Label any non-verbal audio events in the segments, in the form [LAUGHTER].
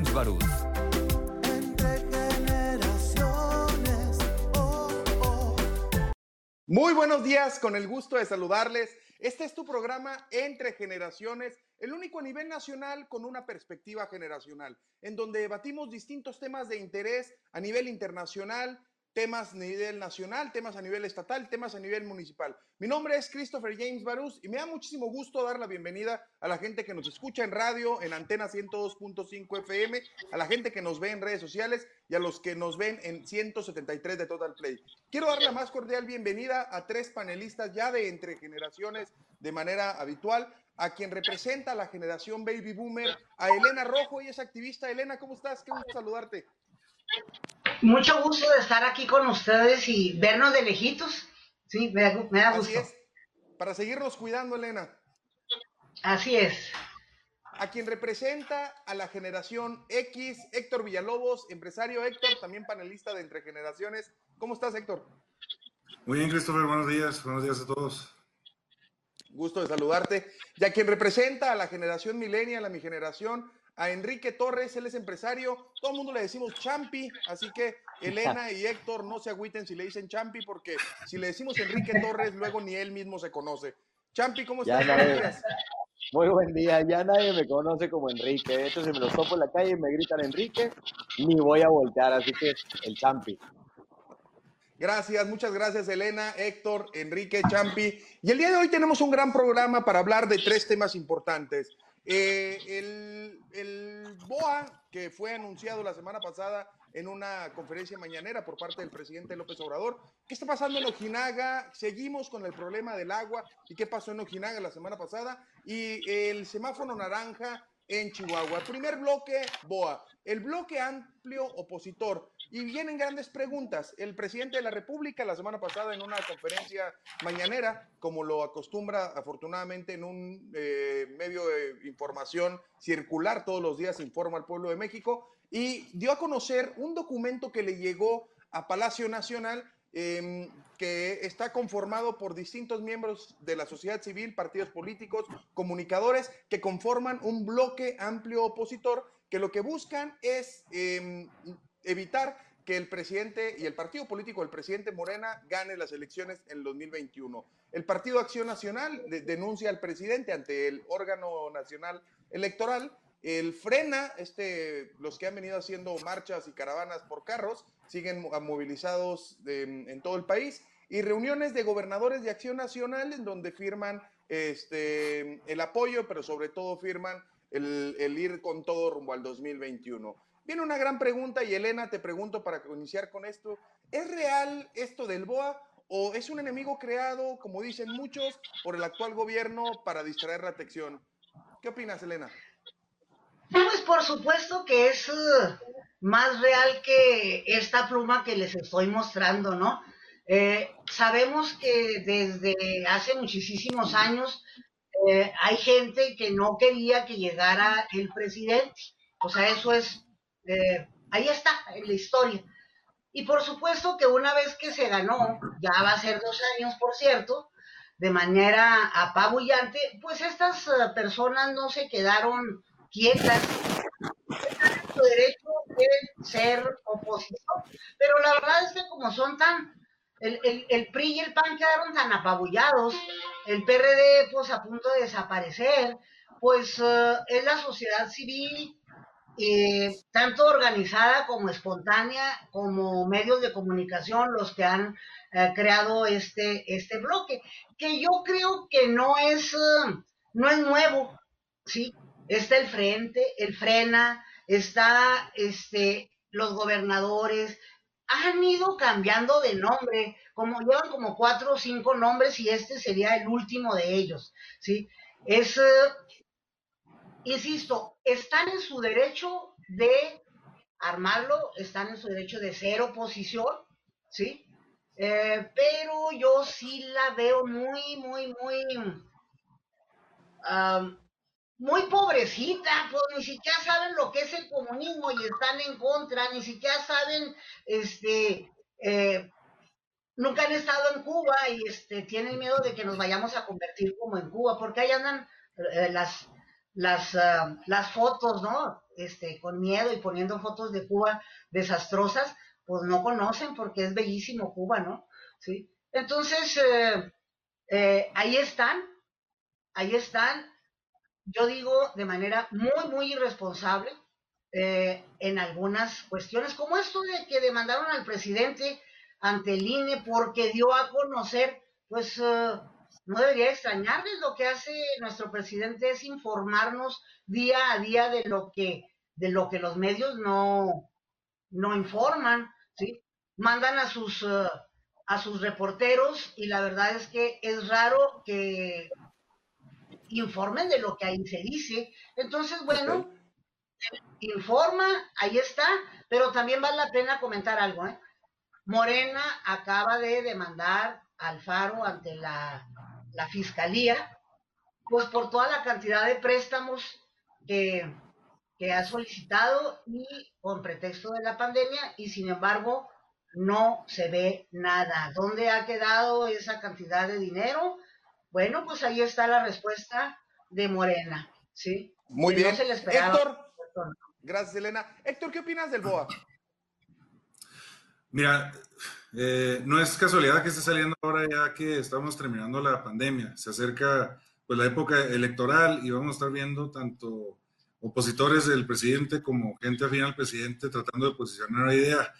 James Barús. Muy buenos días, con el gusto de saludarles. Este es tu programa Entre Generaciones, el único a nivel nacional con una perspectiva generacional, en donde debatimos distintos temas de interés a nivel internacional, temas a nivel nacional, temas a nivel estatal, temas a nivel municipal. Mi nombre es Christopher James Barús y me da muchísimo gusto dar la bienvenida a la gente que nos escucha en radio, en antena 102.5 FM, a la gente que nos ve en redes sociales y a los que nos ven en 173 de Total Play. Quiero dar la más cordial bienvenida a tres panelistas ya de entre generaciones de manera habitual, a quien representa la generación Baby Boomer, a Elena Rojo, y es activista. Elena, ¿cómo estás? Qué gusto saludarte. Mucho gusto de estar aquí con ustedes y vernos de lejitos. Sí, me da, me da gusto. Así es. Para seguirnos cuidando, Elena. Así es. A quien representa a la generación X, Héctor Villalobos, empresario Héctor, también panelista de Entre Generaciones. ¿Cómo estás, Héctor? Muy bien, Christopher, buenos días. Buenos días a todos. Gusto de saludarte. Y a quien representa a la generación millennial, a mi generación, a Enrique Torres, él es empresario, todo el mundo le decimos Champi, así que Elena y Héctor no se agüiten si le dicen Champi, porque si le decimos Enrique Torres, luego ni él mismo se conoce. Champi, ¿cómo estás? Muy buen día, ya nadie me conoce como Enrique, de hecho si me lo topo en la calle y me gritan Enrique, ni voy a voltear, así que el Champi. Gracias, muchas gracias Elena, Héctor, Enrique, Champi. Y el día de hoy tenemos un gran programa para hablar de tres temas importantes. Eh, el, el, BOA, que fue anunciado la semana pasada en una conferencia mañanera por parte del presidente López Obrador. ¿Qué está pasando en Ojinaga? Seguimos con el problema del agua y qué pasó en Ojinaga la semana pasada. Y el semáforo naranja en Chihuahua. Primer bloque, BOA. El bloque amplio opositor. Y vienen grandes preguntas. El presidente de la República la semana pasada en una conferencia mañanera, como lo acostumbra afortunadamente en un eh, medio de información circular todos los días, informa al pueblo de México, y dio a conocer un documento que le llegó a Palacio Nacional eh, que está conformado por distintos miembros de la sociedad civil, partidos políticos, comunicadores, que conforman un bloque amplio opositor que lo que buscan es eh, evitar que el presidente y el partido político del presidente Morena gane las elecciones en 2021. El Partido Acción Nacional de, denuncia al presidente ante el órgano nacional electoral. El frena, este, los que han venido haciendo marchas y caravanas por carros, siguen movilizados de, en todo el país. Y reuniones de gobernadores de Acción Nacional en donde firman este, el apoyo, pero sobre todo firman el ir con todo rumbo al 2021. Viene una gran pregunta y Elena, te pregunto para iniciar con esto, ¿es real esto del BOA o es un enemigo creado, como dicen muchos, por el actual gobierno para distraer la atención? ¿Qué opinas, Elena? Pues por supuesto que es uh, más real que esta pluma que les estoy mostrando, ¿no? Eh, sabemos que desde hace muchísimos años eh, hay gente que no quería que llegara el presidente. O sea, eso es eh, ahí está, en la historia. Y por supuesto que una vez que se ganó, ya va a ser dos años, por cierto, de manera apabullante, pues estas uh, personas no se quedaron quietas. Su derecho, quieren ser oposición. Pero la verdad es que como son tan, el, el, el, PRI y el PAN quedaron tan apabullados, el PRD pues a punto de desaparecer, pues uh, es la sociedad civil eh, tanto organizada como espontánea, como medios de comunicación, los que han eh, creado este, este bloque, que yo creo que no es, uh, no es nuevo, ¿sí? Está el frente, el frena, está este, los gobernadores, han ido cambiando de nombre, como llevan como cuatro o cinco nombres y este sería el último de ellos, ¿sí? Es, insisto, están en su derecho de armarlo, están en su derecho de ser oposición, ¿sí? Eh, pero yo sí la veo muy, muy, muy, muy pobrecita, pues ni siquiera saben lo que es el comunismo y están en contra, ni siquiera saben, este, eh, nunca han estado en Cuba y este, tienen miedo de que nos vayamos a convertir como en Cuba, porque ahí andan eh, las las, ah, las fotos, ¿no? Este, con miedo y poniendo fotos de Cuba desastrosas, pues no conocen porque es bellísimo Cuba, ¿no? ¿Sí? Entonces, eh, eh, ahí están, ahí están, yo digo de manera muy, muy irresponsable eh, en algunas cuestiones, como esto de que demandaron al presidente ante el INE porque dio a conocer, pues no debería extrañarles, lo que hace nuestro presidente es informarnos día a día de lo que, de lo que los medios no, no informan, ¿sí? Mandan a sus a sus reporteros y la verdad es que es raro que informen de lo que ahí se dice. Entonces, bueno, informa, ahí está, pero también vale la pena comentar algo. ¿eh? Morena acaba de demandar al Faro ante la, la Fiscalía, pues por toda la cantidad de préstamos que, que ha solicitado y con pretexto de la pandemia y sin embargo no se ve nada. ¿Dónde ha quedado esa cantidad de dinero? Bueno, pues ahí está la respuesta de Morena, ¿sí? Muy bien. Héctor, gracias Elena. Héctor, ¿qué opinas del BOA? Mira, eh, no es casualidad que esté saliendo ahora ya que estamos terminando la pandemia. Se acerca pues la época electoral y vamos a estar viendo tanto opositores del presidente como gente afín al presidente tratando de posicionar una idea.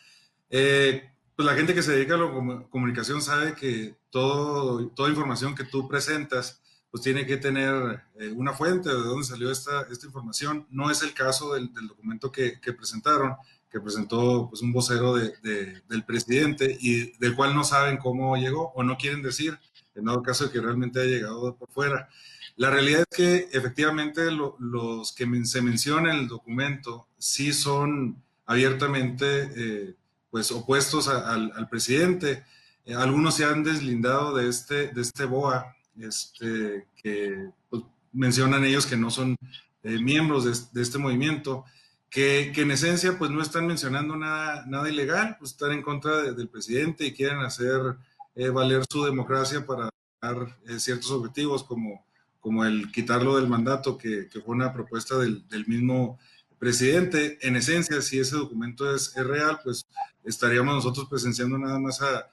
Eh, pues la gente que se dedica a la comunicación sabe que todo, toda información que tú presentas, pues tiene que tener eh, una fuente de dónde salió esta, esta información. No es el caso del, documento que, que, presentaron, que presentó pues, un vocero de, del presidente y del cual no saben cómo llegó o no quieren decir, en dado caso de que realmente haya llegado por fuera. La realidad es que efectivamente los que se mencionan en el documento sí son abiertamente eh, pues opuestos al, presidente. Eh, algunos se han deslindado de este, de este BOA, este, que pues, mencionan ellos que no son eh, miembros de, este movimiento, que, en esencia pues no están mencionando nada, nada ilegal, pues están en contra del presidente y quieren hacer eh, valer su democracia para dar ciertos objetivos como, como el quitarlo del mandato, que, fue una propuesta del, mismo presidente. En esencia, si ese documento es, real, pues estaríamos nosotros presenciando nada más a,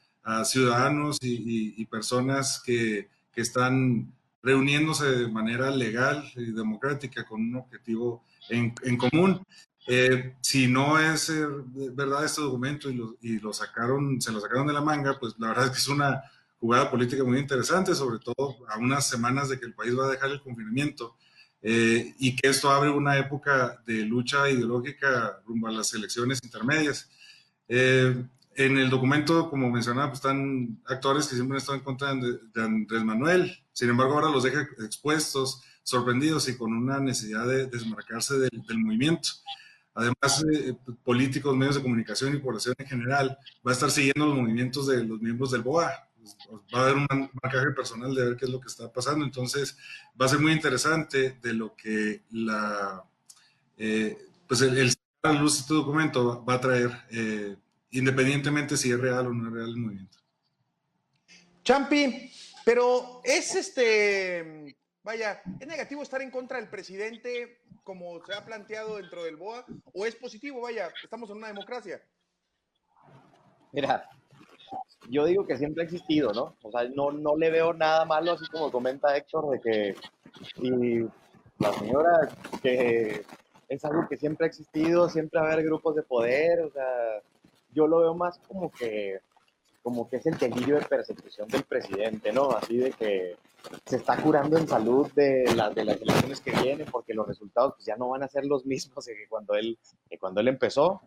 ciudadanos y, personas que, que, están reuniéndose de manera legal y democrática con un objetivo en común. Eh, si no es eh, verdad este documento y lo, y lo, sacaron, se lo sacaron de la manga, pues la verdad es que es una jugada política muy interesante, sobre todo a unas semanas de que el país va a dejar el confinamiento eh, y que esto abre una época de lucha ideológica rumbo a las elecciones intermedias. Eh, en el documento, como mencionaba, pues están actores que siempre han estado en contra de, Andrés Manuel, sin embargo ahora los deja expuestos, sorprendidos y con una necesidad de desmarcarse del, movimiento. Además, eh, políticos, medios de comunicación y población en general va a estar siguiendo los movimientos de los miembros del BOA. Va a haber un marcaje personal de ver qué es lo que está pasando. Entonces, va a ser muy interesante de lo que la, eh, pues el, el a luz este documento va a traer, eh, independientemente si es real o no es real el movimiento. Champi, pero es este, vaya, ¿es negativo estar en contra del presidente como se ha planteado dentro del BOA o es positivo? Vaya, estamos en una democracia. Mira, yo digo que siempre ha existido, ¿no? O sea, no, no le veo nada malo, así como comenta Héctor, de que y la señora que es algo que siempre ha existido, siempre va a haber grupos de poder, o sea, yo lo veo más como que como que es el delirio de persecución del presidente, ¿no? Así de que se está curando en salud de, las de las elecciones que vienen porque los resultados pues, ya no van a ser los [LAUGHS] mismos que cuando él, que cuando él empezó.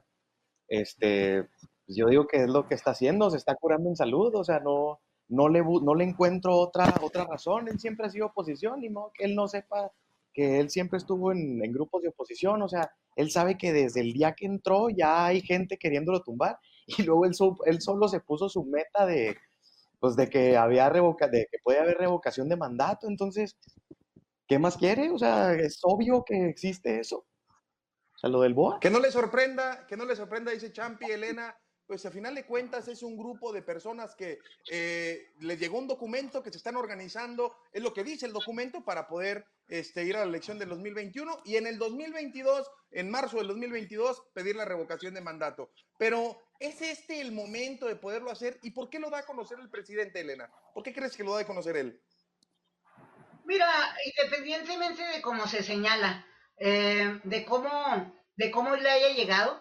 Este, pues yo digo que es lo que está haciendo, se está curando en salud, o sea, no, no, le, no le encuentro otra, otra razón, él siempre ha sido oposición, y no que él no sepa que él siempre estuvo en, grupos de oposición, o sea, él sabe que desde el día que entró ya hay gente queriéndolo tumbar [LAUGHS] y luego él, él solo se puso su meta de, pues de que había revoca, de que puede haber revocación de mandato, entonces, ¿qué más quiere? O sea, es obvio que existe eso. O sea, lo del BOA. Que no le sorprenda, que no le sorprenda, dice Champi, Elena, pues a final de cuentas es un grupo de personas que eh, les llegó un documento que se están organizando, es lo que dice el documento para poder este, ir a la elección del 2021 y en el 2022, en marzo del 2022, pedir la revocación de mandato. Pero ¿es este el momento de poderlo hacer? ¿Y por qué lo da a conocer el presidente, Elena? ¿Por qué crees que lo da a conocer él? Mira, independientemente de cómo se señala, eh, de cómo de cómo le haya llegado,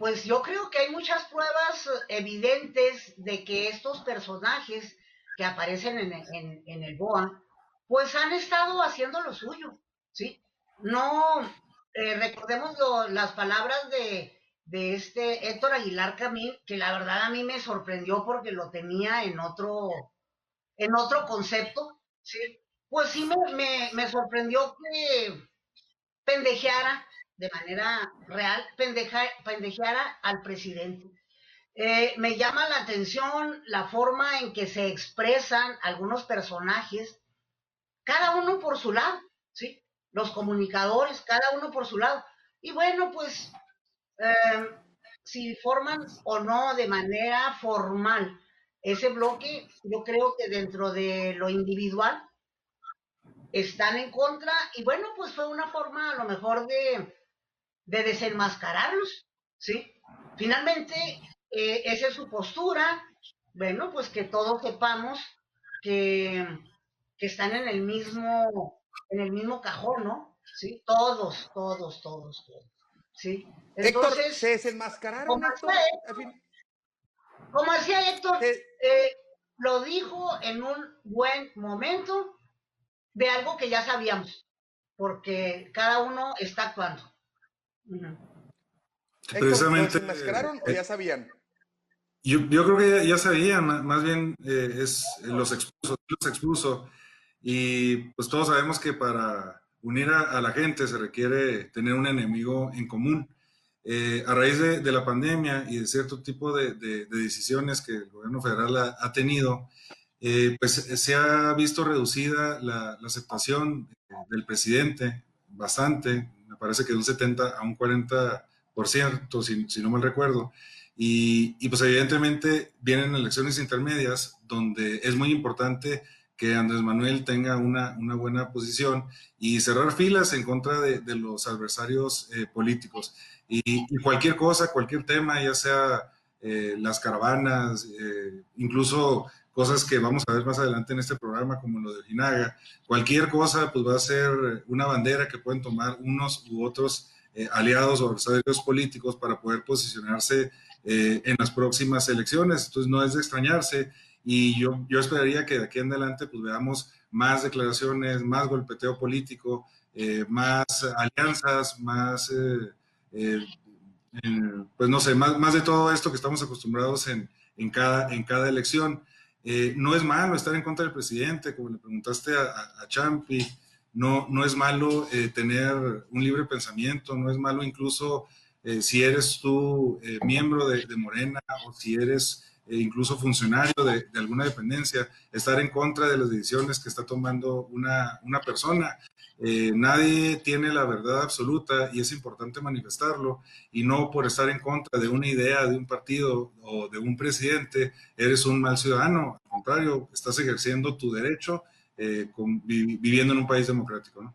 pues yo creo que hay muchas pruebas evidentes de que estos personajes que aparecen en, el BOA, pues han estado haciendo lo suyo, ¿sí? No, eh, recordemos las palabras de, este Héctor Aguilar Camín, que la verdad a mí me sorprendió porque lo tenía en otro, en otro concepto, ¿sí? Pues sí me, me sorprendió que pendejeara de manera real pendeja, pendejeara al presidente. Eh, me llama la atención la forma en que se expresan algunos personajes, cada uno por su lado, ¿sí? Los comunicadores, cada uno por su lado. Y bueno, pues, em, si forman o no de manera formal ese bloque, yo creo que dentro de lo individual están en contra y bueno, pues fue una forma a lo mejor de de desenmascararlos, ¿sí? Finalmente, eh, esa es su postura, bueno, pues que todos sepamos que, que están en el mismo, en el mismo cajón, ¿no? ¿Sí? Todos, todos, todos, todos, ¿sí? Entonces, se desenmascararon, como Decía Héctor, eh, lo dijo en un buen momento de algo que ya sabíamos, porque cada uno está actuando. Precisamente. ¿Se o ya sabían? Yo, yo, creo que ya, sabían, más bien eh, es los expuso, los expuso. Y pues todos sabemos que para unir a, la gente se requiere tener un enemigo en común. Eh, a raíz de, la pandemia y de cierto tipo de, decisiones que el gobierno federal ha, tenido, eh, pues se ha visto reducida la, la aceptación del presidente bastante, parece que de un 70 a un 40%, si, si no mal recuerdo. Y, y, pues evidentemente vienen elecciones intermedias donde es muy importante que Andrés Manuel tenga una, una buena posición y cerrar filas en contra de, de los adversarios eh, políticos. Y, cualquier cosa, cualquier tema, ya sea eh, las caravanas, eh, incluso cosas que vamos a ver más adelante en este programa, como lo de Ojinaga. Cualquier cosa, pues va a ser una bandera que pueden tomar unos u otros eh, aliados o adversarios políticos para poder posicionarse eh, en las próximas elecciones. Entonces, no es de extrañarse y yo, yo esperaría que de aquí en adelante, pues veamos más declaraciones, más golpeteo político, eh, más alianzas, más, pues no sé, más, más de todo esto que estamos acostumbrados en, en, cada, en cada elección. Eh, no es malo estar en contra del presidente, como le preguntaste a, Champi, no, no es malo eh, tener un libre pensamiento, no es malo incluso eh, si eres tú miembro de, Morena o si eres incluso funcionario de, alguna dependencia, estar en contra de las decisiones que está tomando una, una persona. Eh, nadie tiene la verdad absoluta y es importante manifestarlo y no por estar en contra de una idea de un partido o de un presidente eres un mal ciudadano. Al contrario, estás ejerciendo tu derecho eh, viviendo en un país democrático. ¿no?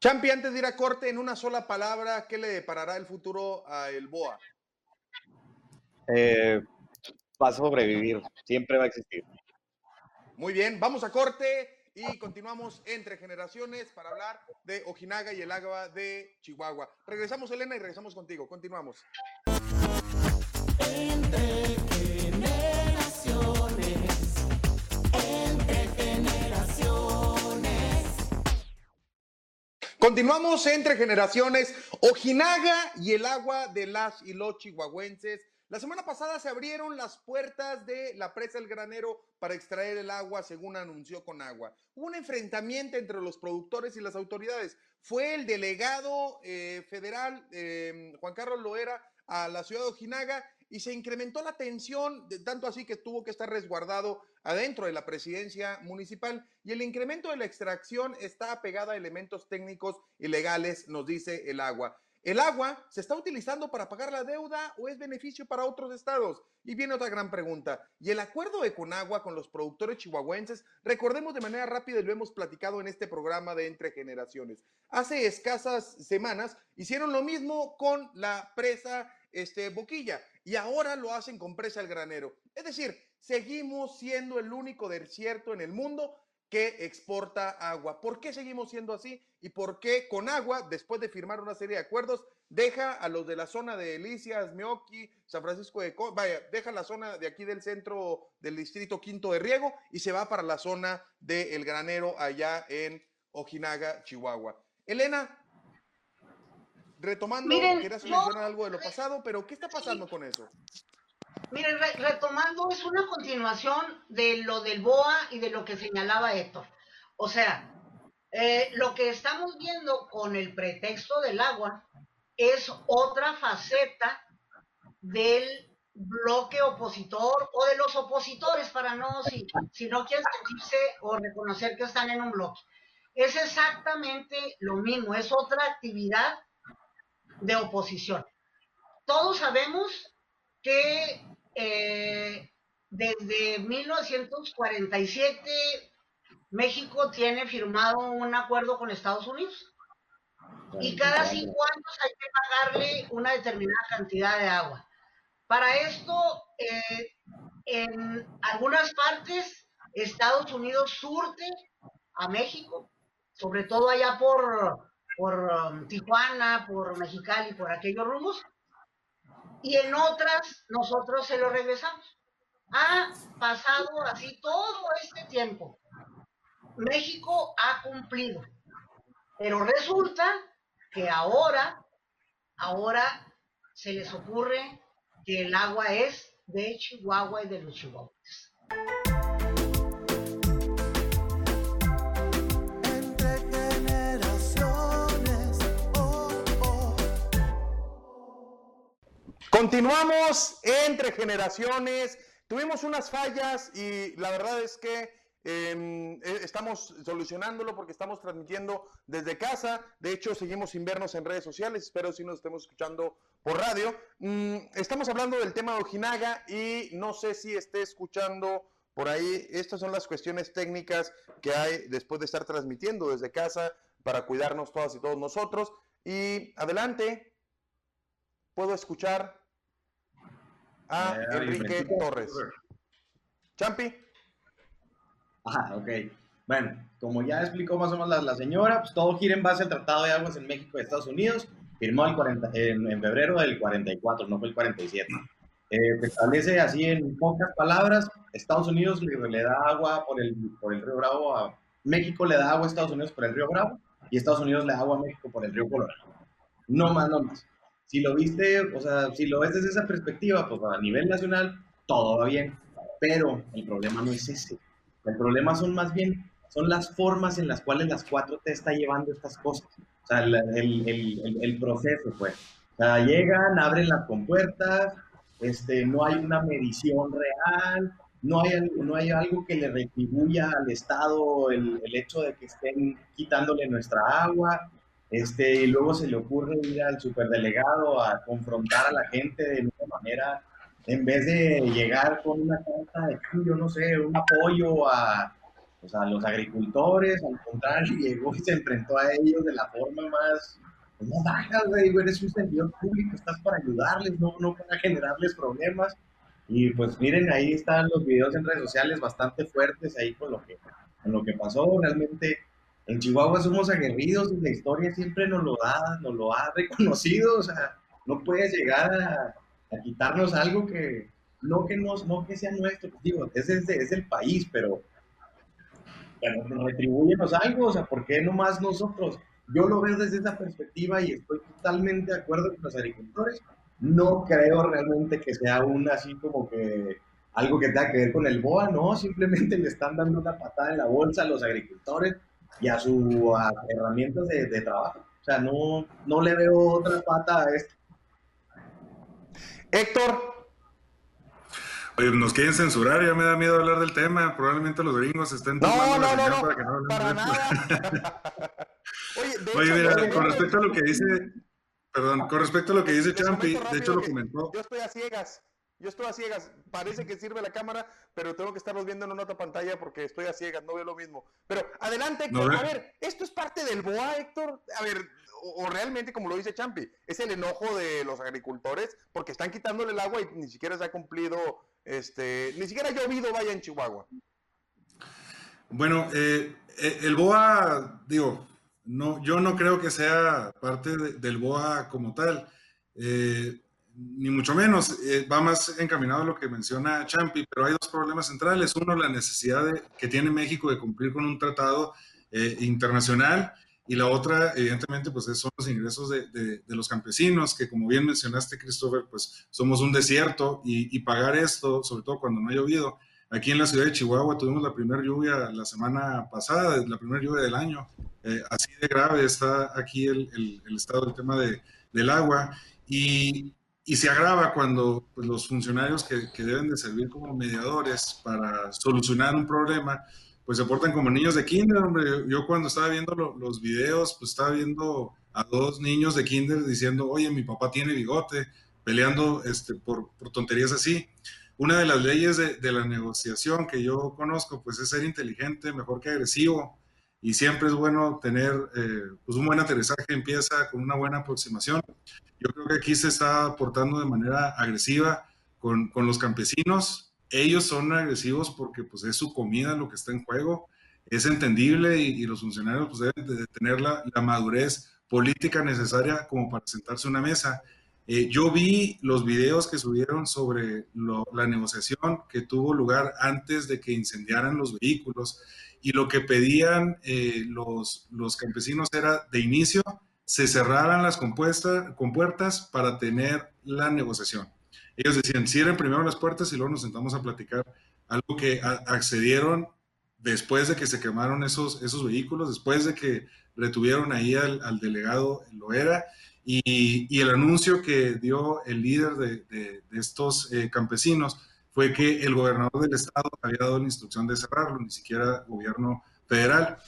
Champi, antes de ir a corte, en una sola palabra, ¿qué le deparará el futuro a el BOA? Eh, va a sobrevivir, siempre va a existir. Muy bien, vamos a corte y continuamos entre generaciones para hablar de Ojinaga y el agua de Chihuahua. Regresamos, Elena, y regresamos contigo. Continuamos. Entre generaciones, entre generaciones. Continuamos entre generaciones. Ojinaga y el agua de las y los chihuahuenses la semana pasada se abrieron las puertas de la presa El Granero para extraer el agua, según anunció Conagua. Hubo un enfrentamiento entre los productores y las autoridades. Fue el delegado eh, federal, eh, Juan Carlos Loera, a la ciudad de Ojinaga y se incrementó la tensión, tanto así que tuvo que estar resguardado adentro de la presidencia municipal y el incremento de la extracción está apegado a elementos técnicos y legales, nos dice el agua. ¿El agua se está utilizando para pagar la deuda o es beneficio para otros estados? Y viene otra gran pregunta. ¿Y el acuerdo de Conagua con los productores chihuahuenses? Recordemos de manera rápida y lo hemos platicado en este programa de Entre Generaciones. Hace escasas semanas hicieron lo mismo con la presa este, Boquilla y ahora lo hacen con presa El Granero. Es decir, seguimos siendo el único desierto en el mundo que exporta agua. ¿Por qué seguimos siendo así? ¿Y por qué con agua, después de firmar una serie de acuerdos, deja a los de la zona de Delicias, Meoqui, San Francisco de Co vaya, deja la zona de aquí del centro del distrito quinto de Riego y se va para la zona del Granero allá en Ojinaga, Chihuahua? Elena, retomando, querías mencionar algo de lo pasado, pero ¿qué está pasando con eso? Miren, retomando, es una continuación de lo del BOA y de lo que señalaba Héctor. O sea, eh, lo que estamos viendo con el pretexto del agua es otra faceta del bloque opositor o de los opositores, para no, si, si no quieren sentirse o reconocer que están en un bloque. Es exactamente lo mismo, es otra actividad de oposición. Todos sabemos que eh, desde 1947 México tiene firmado un acuerdo con Estados Unidos y cada cinco años hay que pagarle una determinada cantidad de agua. Para esto, eh, en algunas partes, Estados Unidos surte a México, sobre todo allá por, por um, Tijuana, por Mexicali, por aquellos rumbos, y en otras nosotros se lo regresamos. Ha pasado así todo este tiempo. México ha cumplido, pero resulta que ahora, ahora se les ocurre que el agua es de Chihuahua y de los. Continuamos entre generaciones. Tuvimos unas fallas y la verdad es que em, eh, estamos solucionándolo porque estamos transmitiendo desde casa. De hecho, seguimos sin vernos en redes sociales. Espero si nos estemos escuchando por radio. Mm, estamos hablando del tema de Ojinaga y no sé si esté escuchando por ahí. Estas son las cuestiones técnicas que hay después de estar transmitiendo desde casa para cuidarnos todas y todos nosotros. Y adelante, puedo escuchar a eh, Enrique Torres. Champi. Ah, ok. Bueno, como ya explicó más o menos la, señora, pues todo gira en base al Tratado de Aguas en México y Estados Unidos. Firmó el 40, en, febrero del 44, no fue el 47. Eh, establece así en pocas palabras, Estados Unidos le, da agua por el, por el río Bravo a México, le da agua a Estados Unidos por el río Bravo y Estados Unidos le da agua a México por el río Colorado. No más, no más si lo viste, o sea, si lo ves desde esa perspectiva, pues a nivel nacional todo va bien, pero el problema no es ese. El problema son más bien, son las formas en las cuales las 4T está llevando estas cosas. O sea, el, el, el, proceso, pues. Llegan, abren las compuertas, este, no hay una medición real, no hay, no hay algo que le retribuya al Estado el, el hecho de que estén quitándole nuestra agua. Este, y luego se le ocurre ir al superdelegado a confrontar a la gente de una manera, en vez de llegar con una carta de, yo no sé, un apoyo a, pues, a los agricultores, al contrario, [LAUGHS] llegó y se enfrentó a ellos de la forma más, pues, no baja, güey, eres un servidor público, estás para ayudarles, no, no para generarles problemas. Y pues miren, ahí están los videos en redes sociales bastante fuertes ahí con lo que, con lo que pasó. Realmente en Chihuahua somos aguerridos y la historia siempre nos lo da, nos lo ha reconocido, o sea, no puedes llegar a, quitarnos algo que no que nos, no que sea nuestro, pues, digo, es, es, el país, pero bueno, retribuyenos algo, o sea, ¿por qué no más nosotros? Yo lo veo desde esa perspectiva y estoy totalmente de acuerdo con los agricultores. No creo realmente que sea un así como que algo que tenga que ver con el BOA, no, simplemente le están dando una patada en la bolsa a los agricultores y a sus herramientas de, trabajo. O sea, no, no le veo otra pata a esto. Héctor. Oye, nos quieren censurar, ya me da miedo hablar del tema. Probablemente los gringos estén no, no, no, no, para no para nada. [LAUGHS] Oye, Oye mira, con respecto a lo que dice perdón, con respecto a lo que dice Champi, de hecho lo comentó. Yo estoy a ciegas. Yo estoy a ciegas. Parece que sirve la cámara, pero tengo que estarlos viendo en una otra pantalla porque estoy a ciegas, no veo lo mismo. Pero adelante, Héctor. a ver, ¿esto es parte del BOA, Héctor? A ver, o, realmente, como lo dice Champi, es el enojo de los agricultores porque están quitándole el agua y ni siquiera se ha cumplido, este, ni siquiera ha llovido, vaya en Chihuahua. Bueno, eh, eh, el BOA, digo, no, yo no creo que sea parte del BOA como tal. Eh, ni mucho menos, eh, va más encaminado a lo que menciona Champi, pero hay dos problemas centrales. Uno, la necesidad que tiene México de cumplir con un tratado eh, internacional y la otra, evidentemente, pues son los ingresos de, los campesinos, que como bien mencionaste, Christopher, pues somos un desierto y, pagar esto, sobre todo cuando no ha llovido. Aquí en la ciudad de Chihuahua tuvimos la primera lluvia la semana pasada, la primera lluvia del año. Eh, así de grave está aquí el, el, estado del tema de, del agua. Y, y se agrava cuando pues, los funcionarios que, deben de servir como mediadores para solucionar un problema, pues se portan como niños de kinder, hombre. Yo, cuando estaba viendo los videos, pues estaba viendo a dos niños de kinder diciendo, oye, mi papá tiene bigote, peleando este, por, por tonterías así. Una de las leyes de, de, la negociación que yo conozco, pues es ser inteligente, mejor que agresivo. Y siempre es bueno tener eh, pues un buen aterrizaje, empieza con una buena aproximación. Yo creo que aquí se está portando de manera agresiva con, con los campesinos. Ellos son agresivos porque pues, es su comida lo que está en juego. Es entendible y, los funcionarios pues, deben de tener la, la, madurez política necesaria como para sentarse a una mesa. Eh, yo vi los videos que subieron sobre la negociación que tuvo lugar antes de que incendiaran los vehículos y lo que pedían eh, los, los campesinos era de inicio se cerraran las compuertas para tener la negociación. Ellos decían, cierren primero las puertas y luego nos sentamos a platicar. Algo que accedieron después de que se quemaron esos, esos vehículos, después de que retuvieron ahí al, delegado Loera y, y, el anuncio que dio el líder de, estos eh, campesinos fue que el gobernador del estado había dado la instrucción de cerrarlo, ni siquiera gobierno federal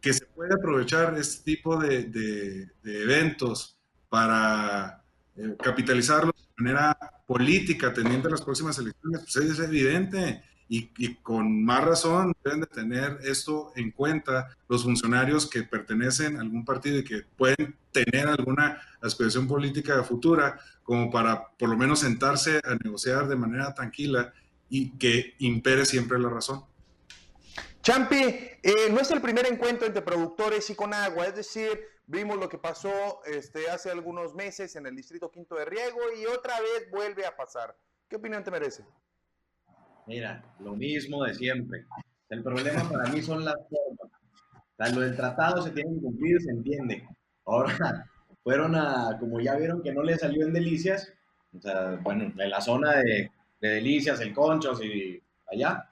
que se puede aprovechar este tipo de, de, eventos para eh, capitalizarlos de manera política, teniendo las próximas elecciones, pues es evidente. Y, y, con más razón deben de tener esto en cuenta los funcionarios que pertenecen a algún partido y que pueden tener alguna aspiración política futura, como para por lo menos sentarse a negociar de manera tranquila y que impere siempre la razón. Champi, eh, no es el primer encuentro entre productores y con agua, es decir, vimos lo que pasó este, hace algunos meses en el distrito Quinto de Riego y otra vez vuelve a pasar. ¿Qué opinión te merece? Mira, lo mismo de siempre. El problema para mí son las formas. lo del tratado se tiene que cumplir, se entiende. Ahora, [LAUGHS] fueron a, como ya vieron que no le salió en Delicias, o sea, bueno, en la zona de, de Delicias, el Conchos y allá,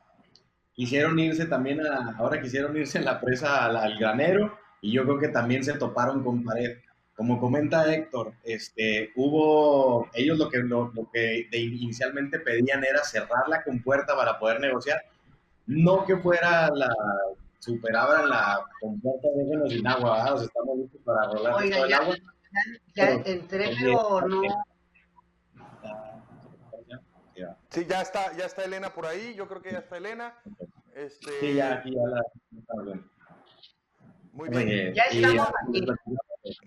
quisieron irse también a, ahora quisieron irse en la presa al, granero y yo creo que también se toparon con pared. Como comenta Héctor, este, hubo, ellos lo que, lo, que inicialmente pedían era cerrar la compuerta para poder negociar, no que fuera la, superaban la compuerta de sin agua, o sea, estamos listos para rolar todo el agua. Ya, entré, pero no, Sí, ya está, ya está Elena por ahí, yo creo que ya está Elena. Este... Sí, ya aquí ya la Muy bien. ya estamos aquí.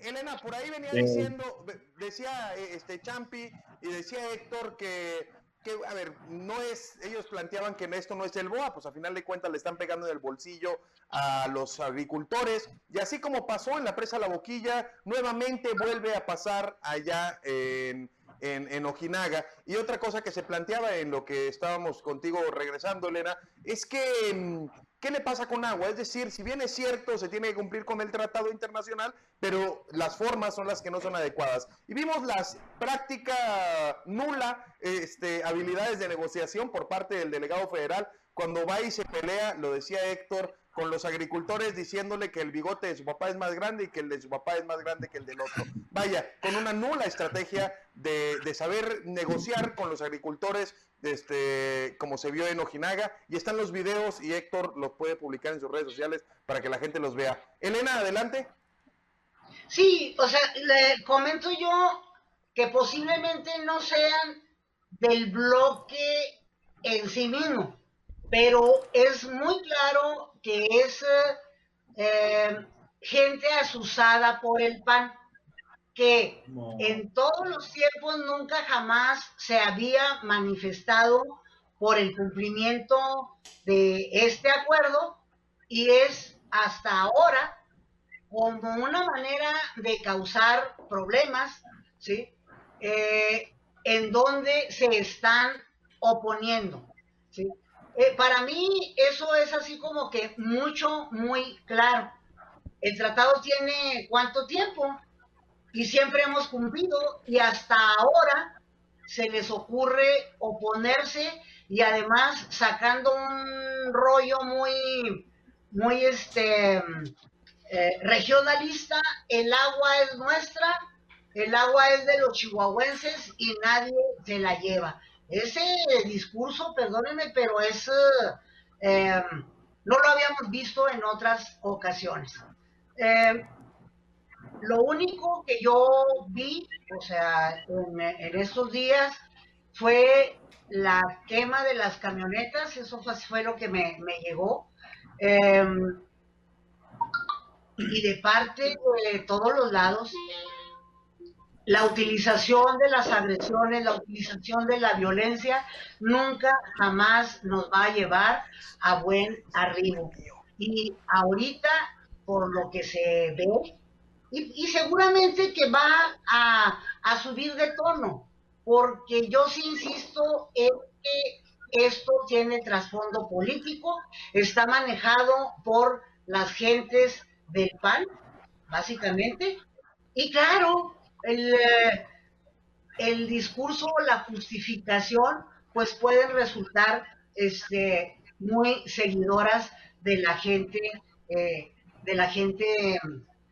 Elena, por ahí venía diciendo, decía este Champi y decía Héctor que, que, a ver, no es, ellos planteaban que esto no es el BOA, pues a final de cuentas le están pegando en el bolsillo a los agricultores, y así como pasó en la presa La Boquilla, nuevamente vuelve a pasar allá en en, Ojinaga. Y otra cosa que se planteaba en lo que estábamos contigo regresando, Elena, es que, mm, ¿qué le pasa con agua? Es decir, si bien es cierto, se tiene que cumplir con el tratado internacional, pero las formas son las que no son adecuadas. Y vimos las práctica nula este, habilidades de negociación por parte del delegado federal cuando va y se pelea, lo decía Héctor, con los agricultores diciéndole que el bigote de su papá es más grande y que el de su papá es más grande que el del otro. Vaya, con una nula estrategia de, de saber negociar con los agricultores, este, como se vio en Ojinaga, y están los videos y Héctor los puede publicar en sus redes sociales para que la gente los vea. Elena, adelante. Sí, o sea, le comento yo que posiblemente no sean del bloque en sí mismo, pero es muy claro que es eh, gente asusada por el PAN, que en todos los tiempos nunca jamás se había manifestado por el cumplimiento de este acuerdo y es hasta ahora como una manera de causar problemas, ¿sí? Eh, en donde se están oponiendo, ¿sí? Eh, para mí eso es así como que mucho, muy claro. El tratado tiene cuánto tiempo y siempre hemos cumplido y hasta ahora se les ocurre oponerse y además sacando un rollo muy, muy este, eh, regionalista, el agua es nuestra, el agua es de los chihuahuenses y nadie se la lleva. Ese discurso, perdónenme, pero es, eh, no lo habíamos visto en otras ocasiones. Eh, lo único que yo vi, o sea, en, estos días, fue la quema de las camionetas, eso fue, lo que me, llegó y de parte de todos los lados, la utilización de las agresiones, la utilización de la violencia, nunca jamás nos va a llevar a buen arribo. Y ahorita, por lo que se ve, y, seguramente que va a, a, subir de tono, porque yo sí insisto en que esto tiene trasfondo político, está manejado por las gentes del PAN, básicamente. Y claro, el, eh, el discurso, la justificación, pues pueden resultar este, muy seguidoras de la gente, eh, de la gente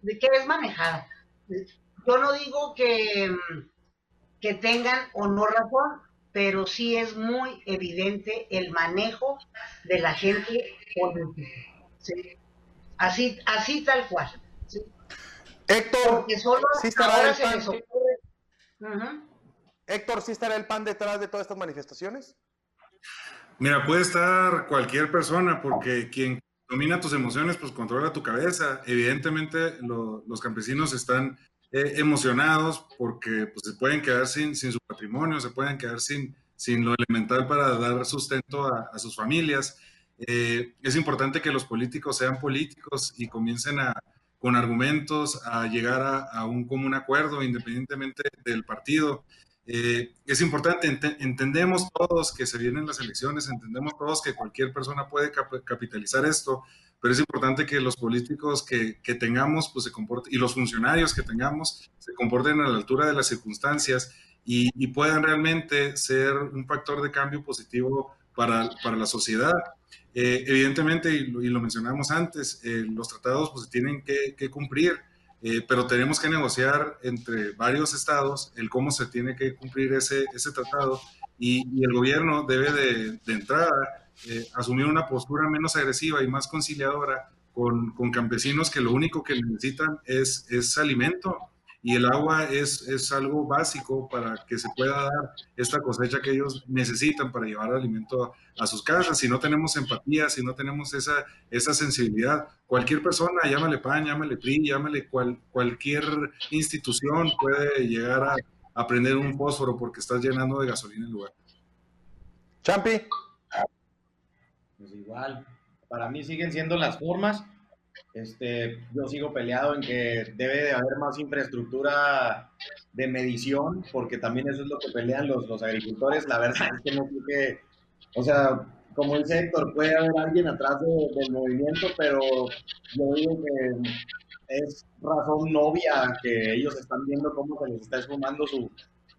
de que es manejada. Yo no digo que, que tengan o no razón, pero sí es muy evidente el manejo de la gente política. ¿sí? Así, así tal cual. Héctor, ¿sí estará el PAN? Héctor, ¿sí estará el PAN detrás de todas estas manifestaciones? Mira, puede estar cualquier persona, porque quien domina tus emociones, pues controla tu cabeza. Evidentemente, los campesinos están eh, emocionados porque pues, se pueden quedar sin, sin, su patrimonio, se pueden quedar sin, sin lo elemental para dar sustento a, a sus familias. Eh, es importante que los políticos sean políticos y comiencen a, con argumentos a llegar a, un común acuerdo independientemente del partido. Eh, es importante, entendemos todos que se vienen las elecciones, entendemos todos que cualquier persona puede capitalizar esto, pero es importante que los políticos que, que, tengamos pues, se comporten, y los funcionarios que tengamos se comporten a la altura de las circunstancias y, y puedan realmente ser un factor de cambio positivo para, para la sociedad. Eh, evidentemente, y lo, mencionamos antes, eh, los tratados pues, tienen que, cumplir, eh, pero tenemos que negociar entre varios estados el cómo se tiene que cumplir ese, ese tratado y, el gobierno debe de, de entrada asumir una postura menos agresiva y más conciliadora con, con, campesinos que lo único que necesitan es, es alimento y el agua es, es algo básico para que se pueda dar esta cosecha que ellos necesitan para llevar alimento a, sus casas. Si no tenemos empatía, si no tenemos esa, esa sensibilidad, cualquier persona, llámale PAN, llámale PRI, llámale cual, cualquier institución puede llegar a, a prender un fósforo porque estás llenando de gasolina el lugar. Champi. Pues igual, para mí siguen siendo las formas este, yo sigo peleado en que debe de haber más infraestructura de medición, porque también eso es lo que pelean los, los agricultores. La verdad es que no creo que, o sea, como dice Héctor, puede haber alguien atrás del movimiento, pero yo digo que es razón novia que ellos están viendo cómo se les está esfumando su,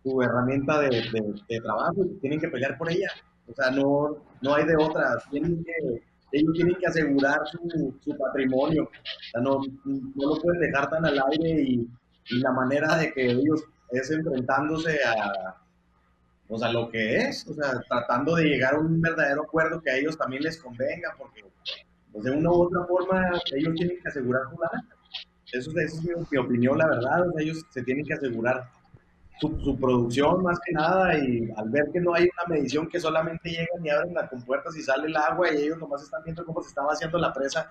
su herramienta de, de, de, trabajo y tienen que pelear por ella. O sea, no, no hay de otra. Tienen que ellos tienen que asegurar su, patrimonio. O sea, no, no, lo pueden dejar tan al aire y, y, la manera de que ellos es enfrentándose a, o sea, lo que es, o sea, tratando de llegar a un verdadero acuerdo que a ellos también les convenga, porque pues, de una u otra forma ellos tienen que asegurar su lana. Eso, es mi, opinión, la verdad. ellos se tienen que asegurar su, producción más que nada y al ver que no hay una medición que solamente llegan y abren las compuertas y sale el agua y ellos nomás están viendo cómo se estaba haciendo la presa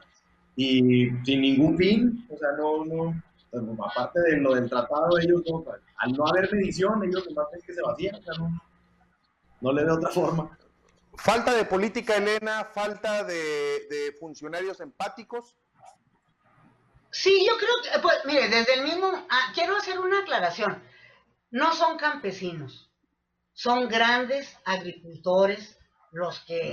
y sin ningún fin, o sea, no, no, aparte de lo del tratado, ellos no, al no haber medición, ellos nomás ven que se vacían, o sea, no, no le veo otra forma. Falta de política, Elena, falta de, de funcionarios empáticos. Sí, yo creo que, pues, mire, desde el mismo, ah, quiero hacer una aclaración no son campesinos, son grandes agricultores los que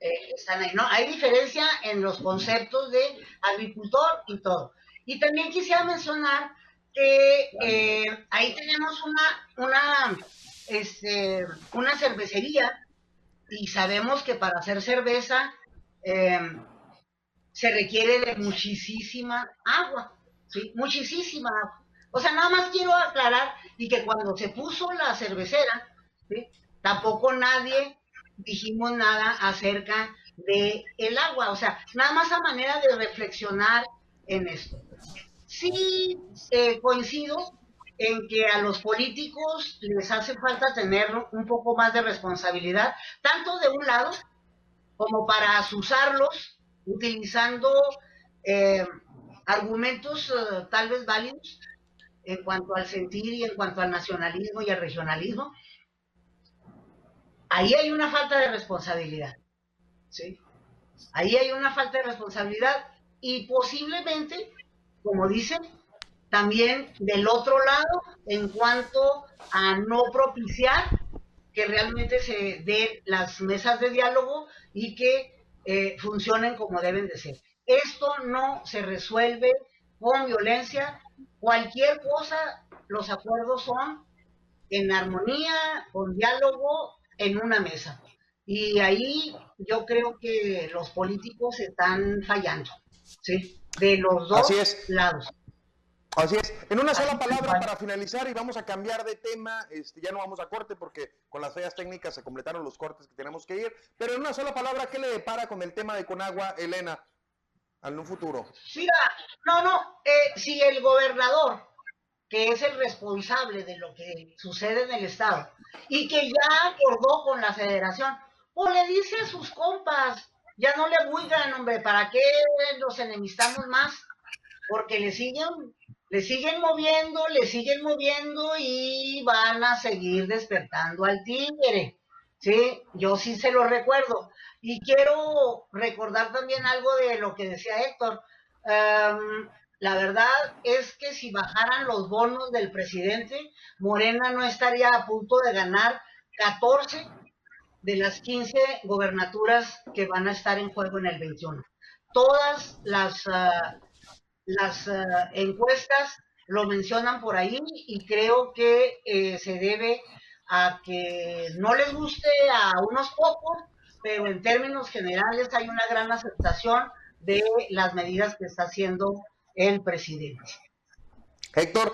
eh, están ahí. ¿no? Hay diferencia en los conceptos de agricultor y todo. Y también quisiera mencionar que eh, ahí tenemos una, una, este, una cervecería y sabemos que para hacer cerveza em, se requiere de muchísima agua, ¿sí? Muchísima agua. O sea, nada más quiero aclarar y que cuando se puso la cervecera, tampoco nadie dijimos nada acerca de el agua, o sea, nada más a manera de reflexionar en esto. Sí eh, coincido en que a los políticos les hace falta tener un poco más de responsabilidad, tanto de un lado como para asusarlos utilizando eh, argumentos eh, tal vez válidos, en cuanto al sentir y en cuanto al nacionalismo y al regionalismo, ahí hay una falta de responsabilidad. ¿sí? Ahí hay una falta de responsabilidad y posiblemente, como dicen, también del otro lado, en cuanto a no propiciar que realmente se den las mesas de diálogo y que eh, funcionen como deben de ser. Esto no se resuelve con violencia, cualquier cosa, los acuerdos son en armonía, con diálogo, en una mesa. Y ahí yo creo que los políticos están fallando, ¿sí? De los dos lados. Así es. En una sola palabra para finalizar y vamos a cambiar de tema, este, ya no vamos a corte porque con las fallas técnicas se completaron los cortes que tenemos que ir, pero en una sola palabra, ¿qué le depara con el tema de Conagua, Elena? Al un futuro. Mira, no, no, eh, si el gobernador, que es el responsable de lo que sucede en el Estado, y que ya acordó con la federación, pues le dice a sus compas, ya no le buigan, hombre, ¿para qué los enemistamos más? Porque le siguen, le siguen moviendo, le siguen moviendo y van a seguir despertando al tigre. Sí, yo sí se lo recuerdo. Y quiero recordar también algo de lo que decía Héctor. Em, la verdad es que si bajaran los bonos del presidente, Morena no estaría a punto de ganar 14 de las 15 gobernaturas que van a estar en juego en el 21. Todas las, ah, las ah, encuestas lo mencionan por ahí y creo que eh, se debe a que no les guste a unos pocos, pero en términos generales hay una gran aceptación de las medidas que está haciendo el presidente. Héctor.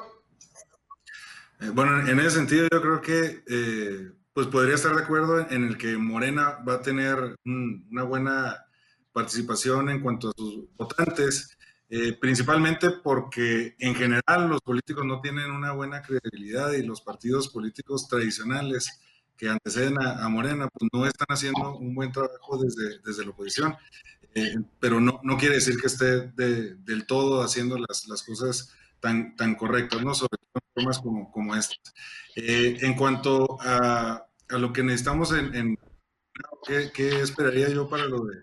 Eh, bueno, en ese sentido yo creo que eh, pues podría estar de acuerdo en el que Morena va a tener una buena participación en cuanto a sus votantes eh, principalmente porque en general los políticos no tienen una buena credibilidad y los partidos políticos tradicionales que anteceden a, Morena pues no están haciendo un buen trabajo desde, desde la oposición, eh, pero no, no quiere decir que esté del todo haciendo las, las cosas tan, tan correctas, ¿no? sobre todo en formas como, como estas. Eh, en cuanto a, a, lo que necesitamos en, en ¿qué, ¿qué, esperaría yo para, lo de,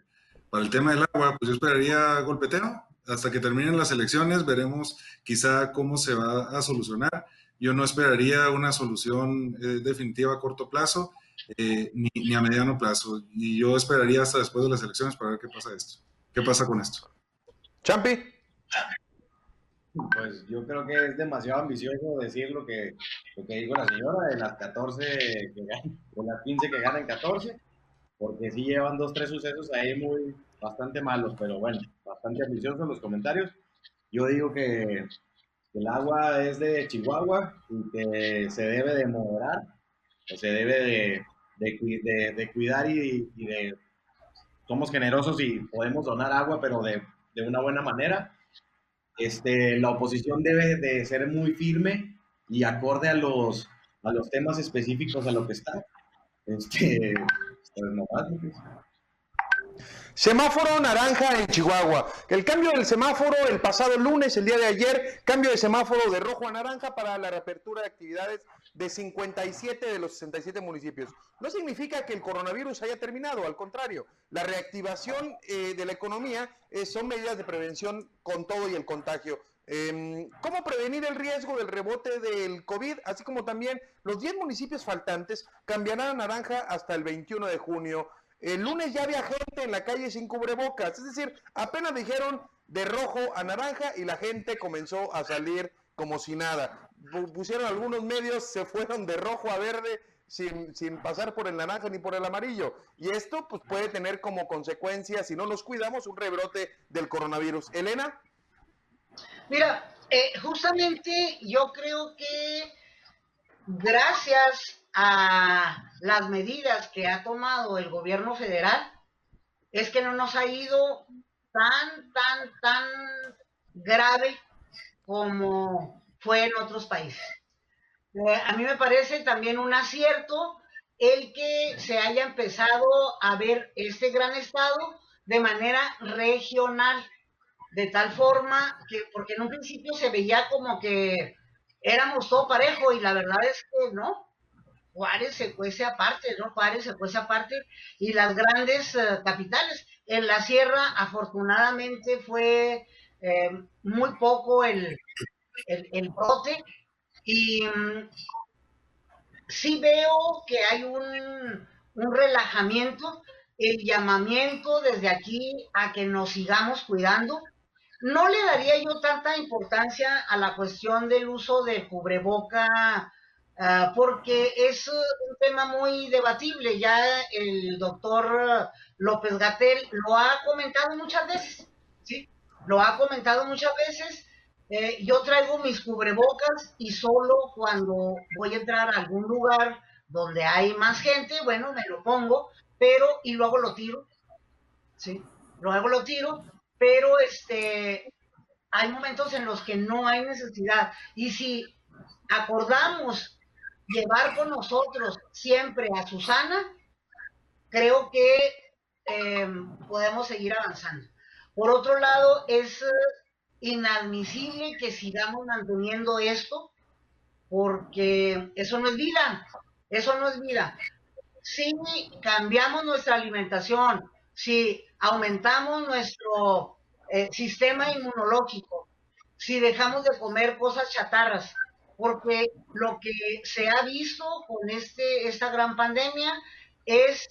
para el tema del agua? Pues yo esperaría golpeteo, hasta que terminen las elecciones veremos quizá cómo se va a solucionar. Yo no esperaría una solución eh, definitiva a corto plazo eh, ni, a mediano plazo. Y yo esperaría hasta después de las elecciones para ver qué pasa esto. ¿Qué pasa con esto? Champi. Pues yo creo que es demasiado ambicioso decir lo que, lo que dijo la señora de las 14 que ganan, de las 15 que ganan 14, porque sí llevan dos, tres sucesos ahí muy, bastante malos, pero bueno, bastante ambiciosos los comentarios. Yo digo que, el agua es de Chihuahua y que se debe de moderar, que se debe de, de, cuidar y, de... Somos generosos y podemos donar agua, pero de, una buena manera. este, la oposición debe de ser muy firme y acorde a los, a los temas específicos a lo que está. Este, pues. Semáforo naranja en Chihuahua. El cambio del semáforo el pasado lunes, el día de ayer, cambio de semáforo de rojo a naranja para la reapertura de actividades de 57 de los 67 municipios. No significa que el coronavirus haya terminado, al contrario, la reactivación eh, de la economía eh, son medidas de prevención con todo y el contagio. Em, ¿Cómo prevenir el riesgo del rebote del COVID? Así como también los 10 municipios faltantes cambiarán a naranja hasta el 21 de junio. El lunes ya había gente en la calle sin cubrebocas, es decir, apenas dijeron de rojo a naranja y la gente comenzó a salir como si nada. Pusieron algunos medios, se fueron de rojo a verde sin, sin, pasar por el naranja ni por el amarillo. Y esto pues, puede tener como consecuencia, si no nos cuidamos, un rebrote del coronavirus. Elena. Mira, eh, justamente yo creo que gracias a las medidas que ha tomado el gobierno federal, es que no nos ha ido tan, tan, tan grave como fue en otros países. Eh, a mí me parece también un acierto el que se haya empezado a ver este gran estado de manera regional, de tal forma que, porque en un principio se veía como que éramos todo parejo y la verdad es que no, Juárez se cuece aparte, ¿no? Juárez se cuece aparte y las grandes eh, capitales. En la sierra, afortunadamente, fue eh, muy poco el, el, brote y mm, sí veo que hay un, un relajamiento, el llamamiento desde aquí a que nos sigamos cuidando. No le daría yo tanta importancia a la cuestión del uso del cubreboca Ah, porque es un tema muy debatible. Ya el doctor López Gatel lo ha comentado muchas veces, ¿sí? Lo ha comentado muchas veces. Eh, yo traigo mis cubrebocas y solo cuando voy a entrar a algún lugar donde hay más gente, bueno, me lo pongo, pero y luego lo tiro, ¿sí? Luego lo tiro, pero este, hay momentos en los que no hay necesidad. Y si acordamos llevar con nosotros siempre a Susana, creo que eh, podemos seguir avanzando. Por otro lado, es inadmisible que sigamos manteniendo esto, porque eso no es vida, eso no es vida. Si cambiamos nuestra alimentación, si aumentamos nuestro eh, sistema inmunológico, si dejamos de comer cosas chatarras, porque lo que se ha visto con este, esta gran pandemia es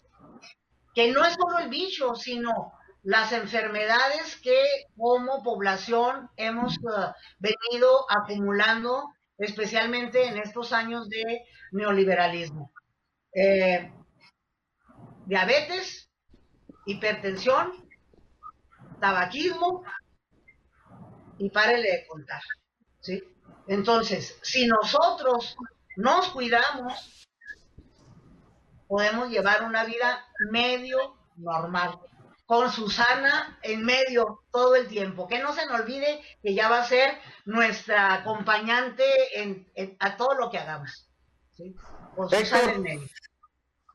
que no es solo el bicho, sino las enfermedades que como población hemos uh, venido acumulando, especialmente en estos años de neoliberalismo. Eh, diabetes, hipertensión, tabaquismo y párele de contar. ¿sí? Entonces, si nosotros nos cuidamos, podemos llevar una vida medio normal, con Susana en medio todo el tiempo. Que no se nos olvide que ya va a ser nuestra acompañante en, a todo lo que hagamos. ¿sí? Con Susana en medio.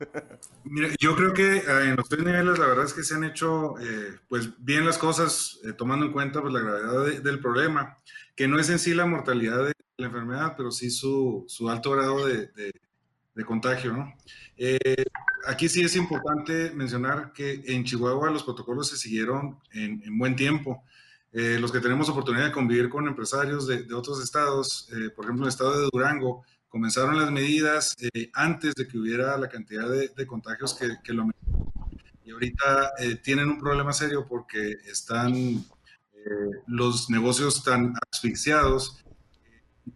[LAUGHS] Mira, yo creo que eh, en los tres niveles la verdad es que se han hecho eh, pues bien las cosas eh, tomando en cuenta pues, la gravedad del problema que no es en sí la mortalidad de la enfermedad, pero sí su, su alto grado de, de, contagio. ¿no? Eh, aquí sí es importante mencionar que en Chihuahua los protocolos se siguieron en, en buen tiempo. Eh, los que tenemos oportunidad de convivir con empresarios de, de otros estados, eh, por ejemplo, el estado de Durango, comenzaron las medidas antes de que hubiera la cantidad de, de contagios que, que lo y ahorita tienen un problema serio porque están los negocios tan asfixiados,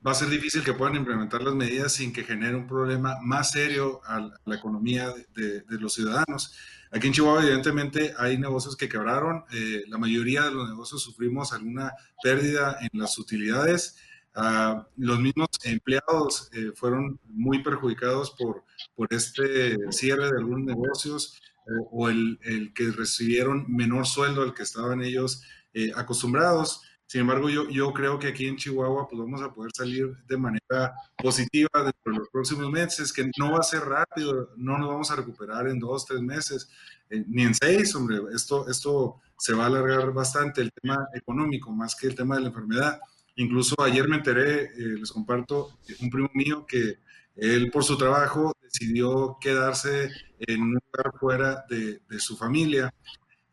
va a ser difícil que puedan implementar las medidas sin que genere un problema más serio a la economía de, los ciudadanos. Aquí en Chihuahua, evidentemente, hay negocios que quebraron. Eh, la mayoría de los negocios sufrimos alguna pérdida en las utilidades. Ah, los mismos empleados eh, fueron muy perjudicados por, por este cierre de algunos negocios eh, o el, el, que recibieron menor sueldo al que estaban ellos eh, acostumbrados. Sin embargo, yo, yo creo que aquí en Chihuahua pues vamos a poder salir de manera positiva dentro de los próximos meses, que no va a ser rápido, no nos vamos a recuperar en dos, tres meses, eh, ni en seis, hombre, esto, esto se va a alargar bastante, el tema económico, más que el tema de la enfermedad. Incluso ayer me enteré, eh, les comparto, un primo mío que él por su trabajo decidió quedarse en un lugar fuera de, de su familia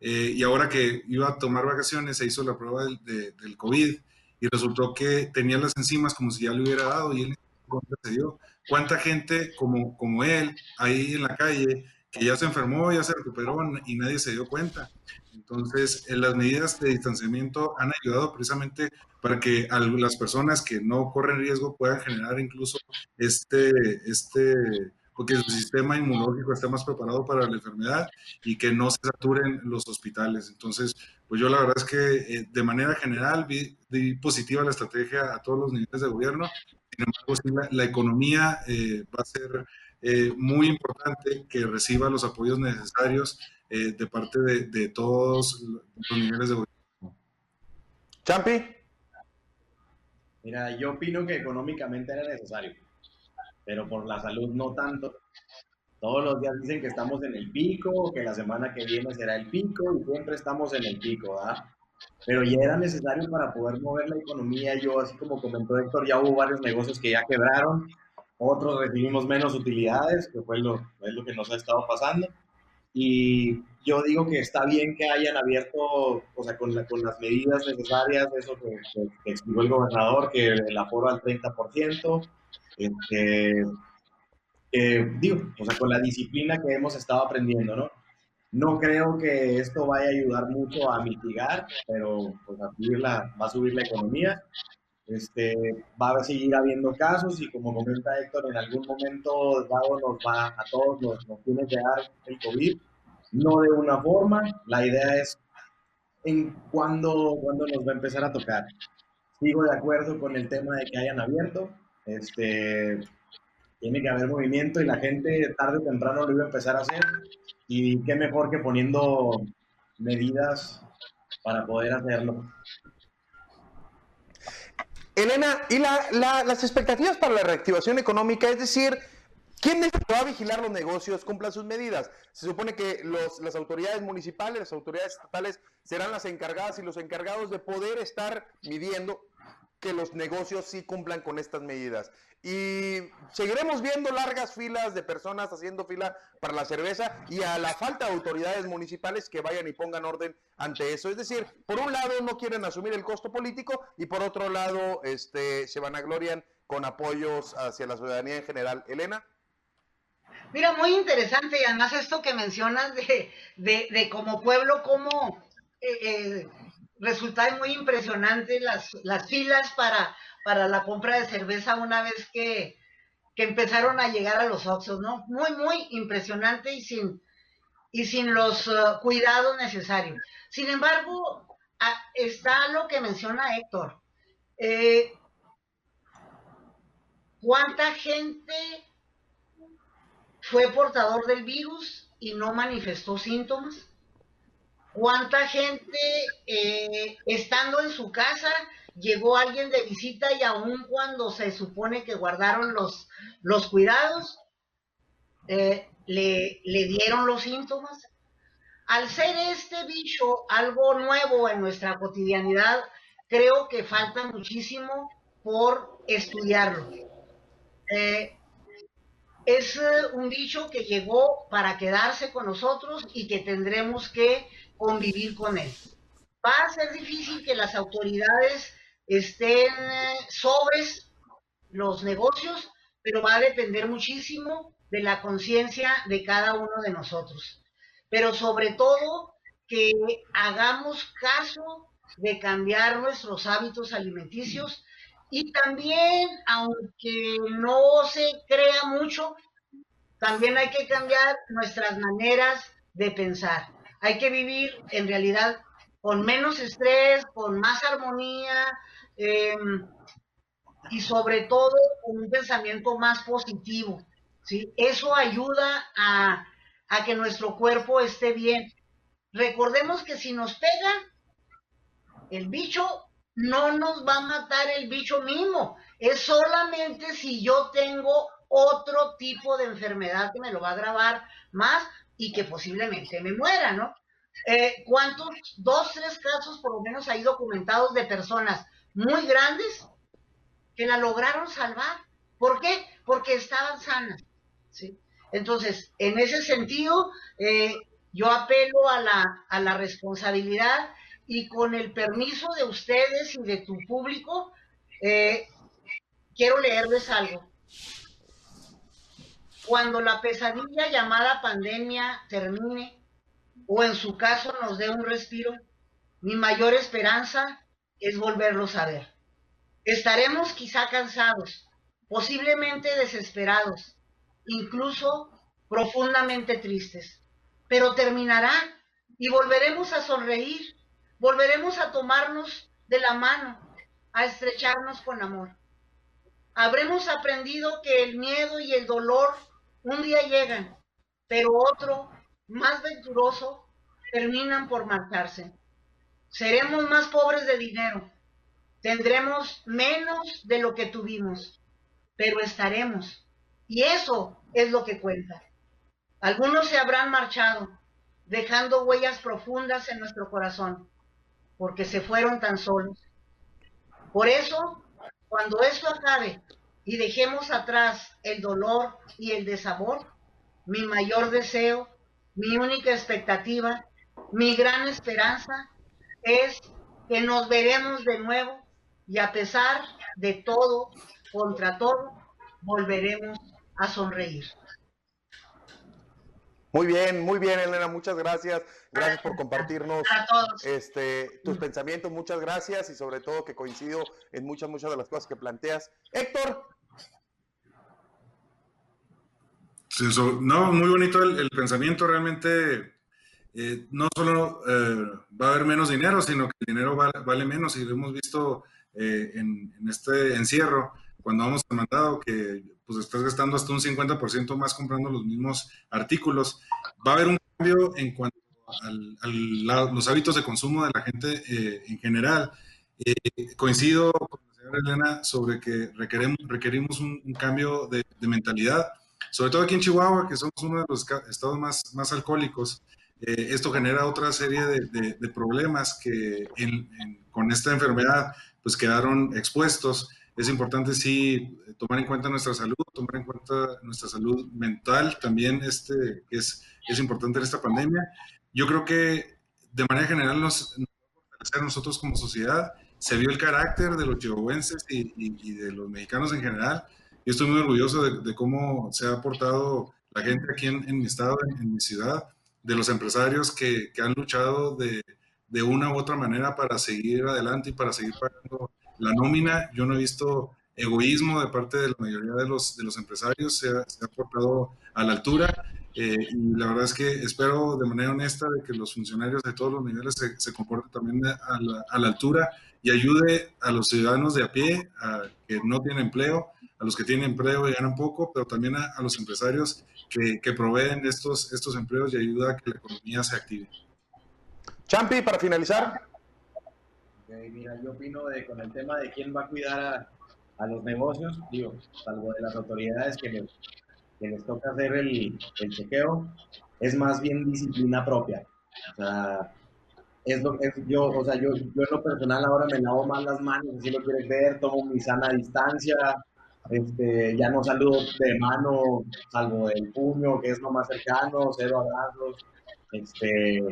eh, y ahora que iba a tomar vacaciones, se hizo la prueba del, del, COVID y resultó que tenía las enzimas como si ya le hubiera dado y él se dio. ¿Cuánta gente como, como él ahí en la calle que ya se enfermó, ya se recuperó y nadie se dio cuenta? Entonces, las medidas de distanciamiento han ayudado precisamente para que las personas que no corren riesgo puedan generar incluso este, este porque su sistema inmunológico está más preparado para la enfermedad y que no se saturen los hospitales. Entonces, pues yo la verdad es que eh, de manera general vi, positiva la estrategia a todos los niveles de gobierno. Sin embargo, la, economía eh, va a ser eh, muy importante que reciba los apoyos necesarios de parte de, de, todos los niveles de gobierno. Champi. Mira, yo opino que económicamente era necesario pero por la salud no tanto. Todos los días dicen que estamos en el pico, que la semana que viene será el pico y siempre estamos en el pico, ¿verdad? Pero ya era necesario para poder mover la economía. Yo, así como comentó Héctor, ya hubo varios negocios que ya quebraron, otros recibimos menos utilidades, que fue lo, es lo que nos ha estado pasando. Y yo digo que está bien que hayan abierto, o sea, con, con las medidas necesarias, eso que, que, que explicó el gobernador, que el aforo al 30%, este, digo, o sea, con la disciplina que hemos estado aprendiendo, ¿no? No creo que esto vaya a ayudar mucho a mitigar, pero pues, a subir la, va a subir la economía. Este, va a seguir habiendo casos y como comenta Héctor, en algún momento dado nos va, a todos nos, nos tiene que dar el COVID, no de una forma, la idea es en cuándo, cuándo nos va a empezar a tocar. Sigo de acuerdo con el tema de que hayan abierto, este, tiene que haber movimiento y la gente tarde o temprano lo iba a empezar a hacer. Y qué mejor que poniendo medidas para poder hacerlo. Elena, ¿y las expectativas para la reactivación económica? Es decir, ¿quién va a vigilar los negocios, cumplan sus medidas? Se supone que las autoridades municipales, las autoridades estatales serán las encargadas y los encargados de poder estar midiendo que los negocios sí cumplan con estas medidas. Y seguiremos viendo largas filas de personas haciendo fila para la cerveza y a la falta de autoridades municipales que vayan y pongan orden ante eso. Es decir, por un lado no quieren asumir el costo político y por otro lado este, se van a gloriar con apoyos hacia la ciudadanía en general. Elena. Mira, muy interesante y además esto que mencionas de, de, como pueblo, cómo... Eh, eh, resulta muy impresionante las, las filas para, para la compra de cerveza una vez que, empezaron a llegar a los Oxxos, ¿no? Muy, muy impresionante y sin, y sin los uh, cuidados necesarios. Sin embargo, está lo que menciona Héctor. Eh, ¿Cuánta gente fue portador del virus y no manifestó síntomas? Cuánta gente eh, estando en su casa llegó alguien de visita y aun cuando se supone que guardaron los, los cuidados, eh, le, le dieron los síntomas. Al ser este bicho algo nuevo en nuestra cotidianidad, creo que falta muchísimo por estudiarlo. Eh, es un bicho que llegó para quedarse con nosotros y que tendremos que convivir con él. Va a ser difícil que las autoridades estén eh, sobre los negocios, pero va a depender muchísimo de la conciencia de cada uno de nosotros. Pero sobre todo que hagamos caso de cambiar nuestros hábitos alimenticios y también, aunque no se crea mucho, también hay que cambiar nuestras maneras de pensar hay que vivir en realidad con menos estrés, con más armonía em, y sobre todo con un pensamiento más positivo. ¿sí? Eso ayuda a, a que nuestro cuerpo esté bien. Recordemos que si nos pega el bicho, no nos va a matar el bicho mismo. Es solamente si yo tengo otro tipo de enfermedad que me lo va a agravar más y que posiblemente me muera, ¿no? Eh, ¿Cuántos? Dos, tres casos por lo menos hay documentados de personas muy grandes que la lograron salvar. ¿Por qué? Porque estaban sanas. ¿sí? Entonces, en ese sentido, eh, yo apelo a la, a la responsabilidad y con el permiso de ustedes y de tu público, eh, quiero leerles algo. Cuando la pesadilla llamada pandemia termine, o en su caso nos dé un respiro, mi mayor esperanza es volverlos a ver. Estaremos quizá cansados, posiblemente desesperados, incluso profundamente tristes, pero terminará y volveremos a sonreír, volveremos a tomarnos de la mano, a estrecharnos con amor. Habremos aprendido que el miedo y el dolor un día llegan, pero otro, más venturoso, terminan por marcharse. Seremos más pobres de dinero, tendremos menos de lo que tuvimos, pero estaremos. Y eso es lo que cuenta. Algunos se habrán marchado, dejando huellas profundas en nuestro corazón, porque se fueron tan solos. Por eso, cuando esto acabe y dejemos atrás el dolor y el desabor, mi mayor deseo, mi única expectativa, mi gran esperanza es que nos veremos de nuevo y a pesar de todo, contra todo, volveremos a sonreír. Muy bien, muy bien, Elena, muchas gracias. Gracias por compartirnos este, tus pensamientos, muchas gracias y sobre todo que coincido en muchas, muchas de las cosas que planteas. Héctor. no, muy bonito el, pensamiento, realmente eh, no solo eh, va a haber menos dinero, sino que el dinero vale, menos y lo hemos visto eh, en, en, este encierro, cuando vamos al mandado, que pues estás gastando hasta un 50% más comprando los mismos artículos. Va a haber un cambio en cuanto a los hábitos de consumo de la gente eh, en general. Eh, coincido con la señora Elena sobre que requerimos, requerimos un, cambio de, mentalidad, sobre todo aquí en Chihuahua, que somos uno de los estados más, más alcohólicos. Eh, esto genera otra serie de, de problemas que con esta enfermedad pues quedaron expuestos es importante sí tomar en cuenta nuestra salud, tomar en cuenta nuestra salud mental también, este, es, es importante en esta pandemia. Yo creo que de manera general nos, nos nosotros como sociedad. Se vio el carácter de los chihuahuenses y, y, de los mexicanos en general. Yo estoy muy orgulloso de, cómo se ha aportado la gente aquí en, en mi estado, en, mi ciudad, de los empresarios que, que han luchado de, de, una u otra manera para seguir adelante y para seguir pagando la nómina, yo no he visto egoísmo de parte de la mayoría de los, de los empresarios, se ha, se portado a la altura. Eh, y la verdad es que espero de manera honesta de que los funcionarios de todos los niveles se, comporten también a la, altura y ayude a los ciudadanos de a pie a, que no tienen empleo, a los que tienen empleo y ganan poco, pero también a, los empresarios que, que, proveen estos, estos empleos y ayuda a que la economía se active. Champi, para finalizar mira, yo opino de, con el tema de quién va a cuidar a, a los negocios, digo, salvo de las autoridades que les, que les toca hacer el, el, chequeo, es más bien disciplina propia. O sea, es lo, es, yo, o sea, yo, yo en lo personal ahora me lavo más las manos, si lo quieres ver, tomo mi sana distancia, este, ya no saludo de mano, salvo del puño, que es lo más cercano, cero abrazos, este,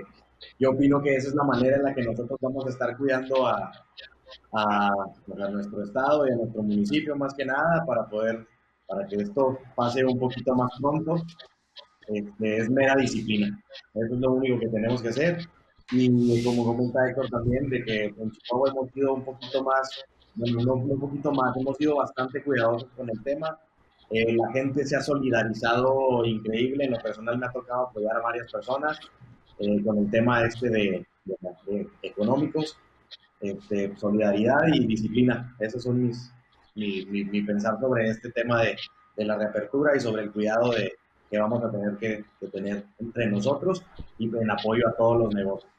yo opino que esa es la manera en la que nosotros vamos a estar cuidando a, a, a, nuestro estado y a nuestro municipio más que nada para poder, para que esto pase un poquito más pronto. Este, es mera disciplina. Eso es lo único que tenemos que hacer. Y como comenta Héctor también, de que en Chihuahua hemos sido un poquito más, bueno, no un poquito más, hemos sido bastante cuidadosos con el tema. Eh, la gente se ha solidarizado increíble. En lo personal me ha tocado apoyar a varias personas eh, con el tema este de, de, económicos, este, solidaridad y disciplina. Esos son mis, mi, mi, mi, pensar sobre este tema de, de, la reapertura y sobre el cuidado de, que vamos a tener que, que tener entre nosotros y en apoyo a todos los negocios.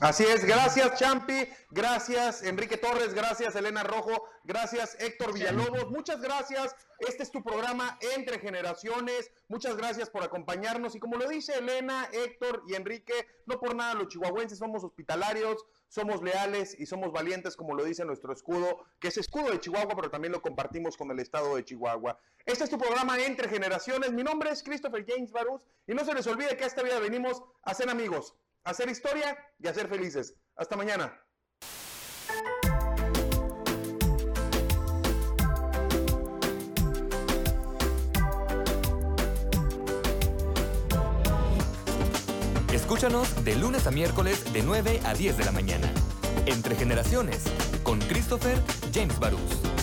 Así es, gracias Champi, gracias Enrique Torres, gracias Elena Rojo, gracias Héctor Villalobos, muchas gracias. Este es tu programa Entre Generaciones, muchas gracias por acompañarnos. Y como lo dice Elena, Héctor y Enrique, no por nada los chihuahuenses somos hospitalarios, somos leales y somos valientes como lo dice nuestro escudo, que es escudo de Chihuahua, pero también lo compartimos con el estado de Chihuahua. Este es tu programa Entre Generaciones, mi nombre es Christopher James Barús y no se les olvide que esta vida venimos a ser amigos hacer historia y a ser felices. Hasta mañana. Escúchanos de lunes a miércoles de 9 a 10 de la mañana. Entre generaciones, con Christopher James Barús.